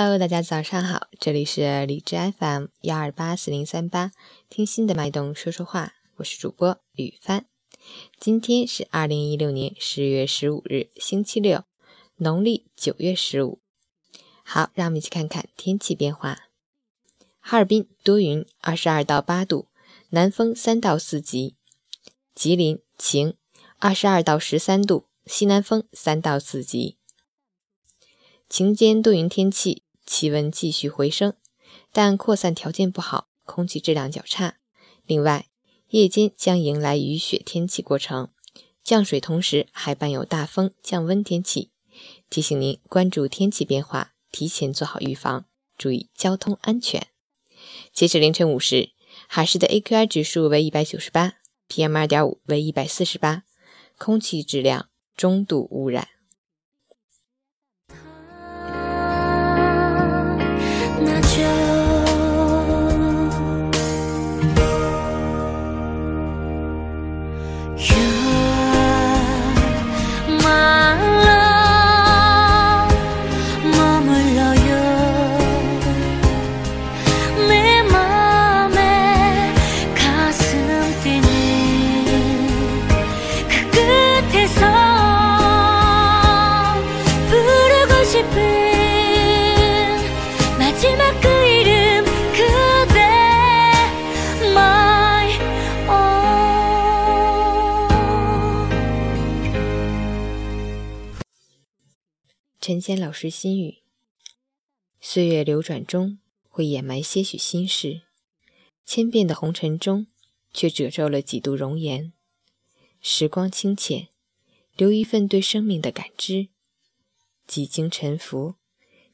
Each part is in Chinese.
Hello，大家早上好，这里是理智 FM 幺二八四零三八，听心的脉动说说话，我是主播雨帆。今天是二零一六年十月十五日，星期六，农历九月十五。好，让我们一起看看天气变化。哈尔滨多云，二十二到八度，南风三到四级。吉林晴，二十二到十三度，西南风三到四级。晴间多云天气，气温继续回升，但扩散条件不好，空气质量较差。另外，夜间将迎来雨雪天气过程，降水同时还伴有大风降温天气。提醒您关注天气变化，提前做好预防，注意交通安全。截止凌晨五时，海市的 AQI 指数为一百九十八，PM 二点五为一百四十八，空气质量中度污染。陈仙老师心语：岁月流转中，会掩埋些许心事；千变的红尘中，却褶皱了几度容颜。时光清浅，留一份对生命的感知。几经沉浮，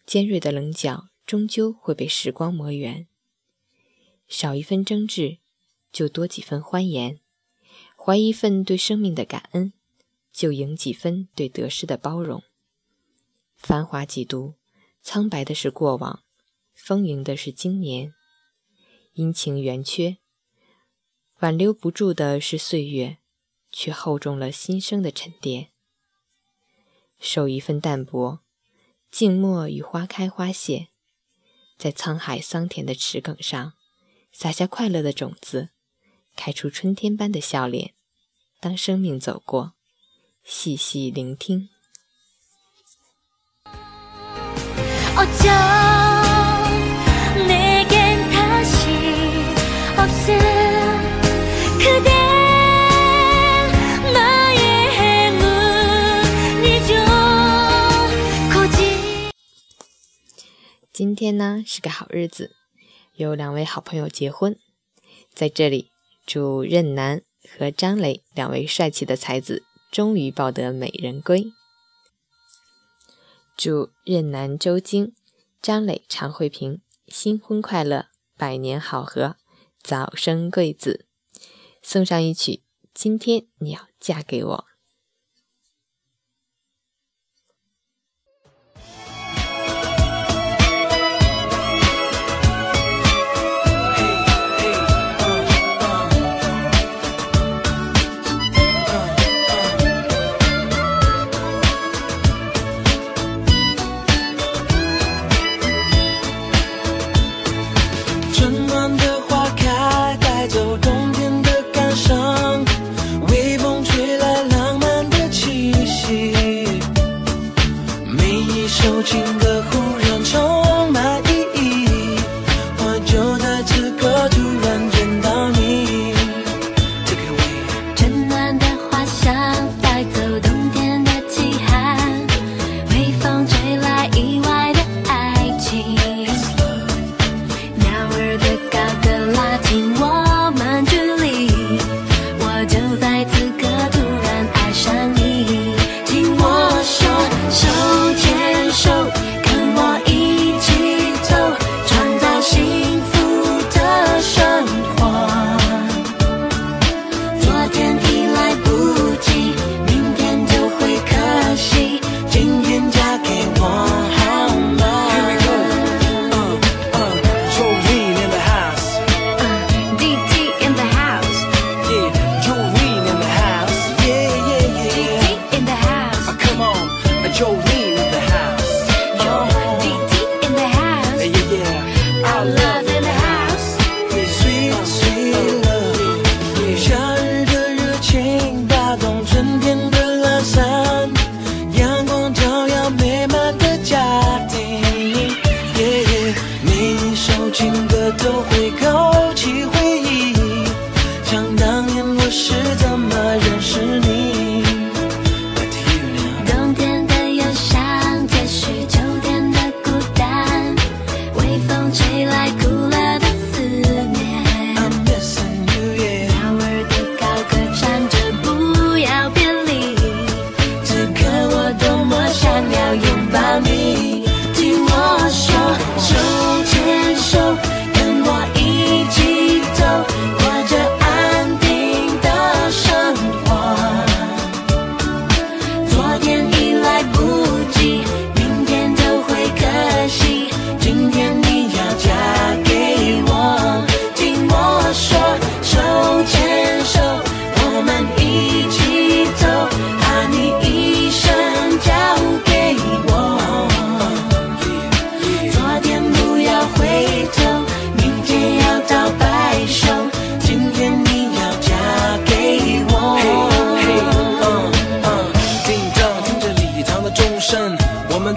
尖锐的棱角终究会被时光磨圆。少一分争执，就多几分欢颜；怀一份对生命的感恩，就赢几分对得失的包容。繁华几度，苍白的是过往，丰盈的是今年。阴晴圆缺，挽留不住的是岁月，却厚重了新生的沉淀。守一份淡泊，静默与花开花谢，在沧海桑田的池埂上，撒下快乐的种子，开出春天般的笑脸。当生命走过，细细聆听。今天呢是个好日子，有两位好朋友结婚，在这里祝任南和张磊两位帅气的才子终于抱得美人归。祝任南、周晶、张磊、常慧萍新婚快乐，百年好合，早生贵子。送上一曲《今天你要嫁给我》。Love in the house, sweet sweet love。夏日的热情打动春天的懒散，阳光照耀美满的家庭。每一首情歌都会勾起回忆，想当年我是。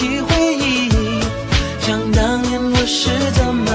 起回忆。想当年我是怎么